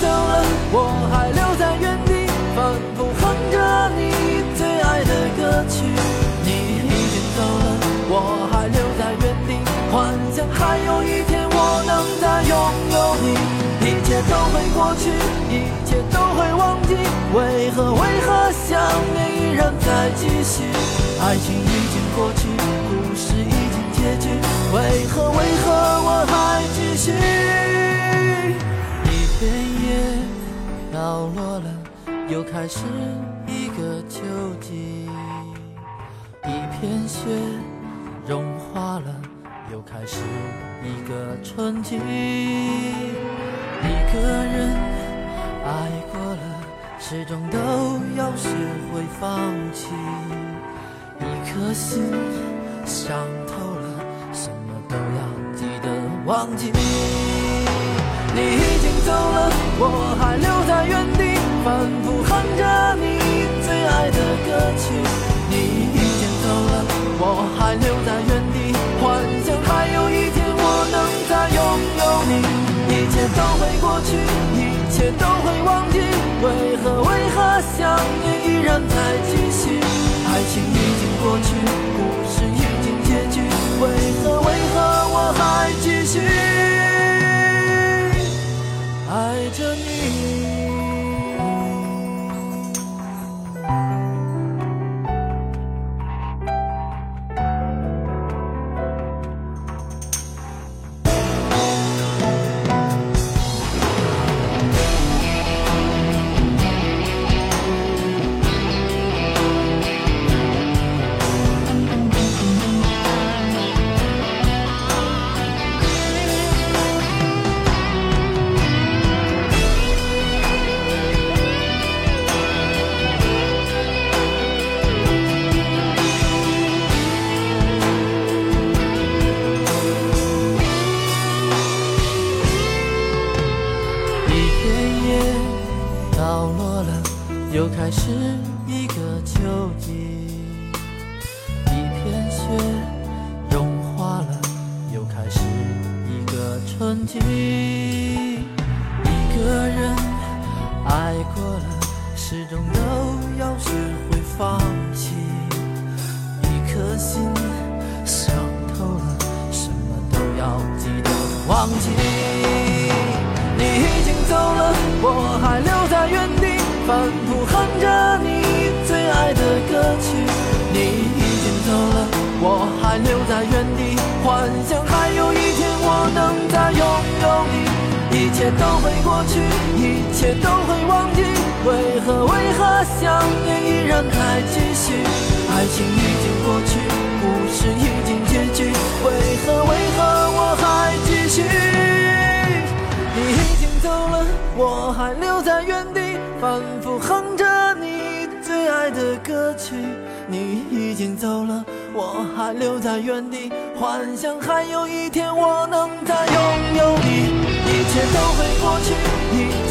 走了我还留在原地，反复哼着你最爱的歌曲。你已经走了，我还留在原地，幻想还有一天我能再拥有你。一切都会过去，一切都会忘记，为何为何想念依然在继续？爱情已经过去，故事已经结局，为何又开始一个秋季；一片雪融化了，又开始一个春季。一个人爱过了，始终都要学会放弃。一颗心伤透了，什么都要记得忘记。你已经走了，我还留在原地，反复哼着你最爱的歌曲。你已经走了，我还留在原地，幻想还有一天我能再拥有你。一切都会过去，一切都会忘记，为何为何想念依然在继续？爱情已经过去，故事已经结局，为何为何我还继续爱着你？又开始一个秋季一片雪融化了又开始一个春季一个人爱过了始终都要学会放弃一颗心伤透了什么都要记得忘记你已经走了我还留反复哼着你最爱的歌曲你已经走了我还留在原地幻想还有一天我能再拥有你一切都会过去一切都会忘记为何为何想念依然在继续爱情已经过去故事已经结局为何为何我还继续你已经走了我还留在原地。反复哼着你最爱的歌曲你已经走了我还留在原地幻想还有一天我能再拥有你。一切都会过去你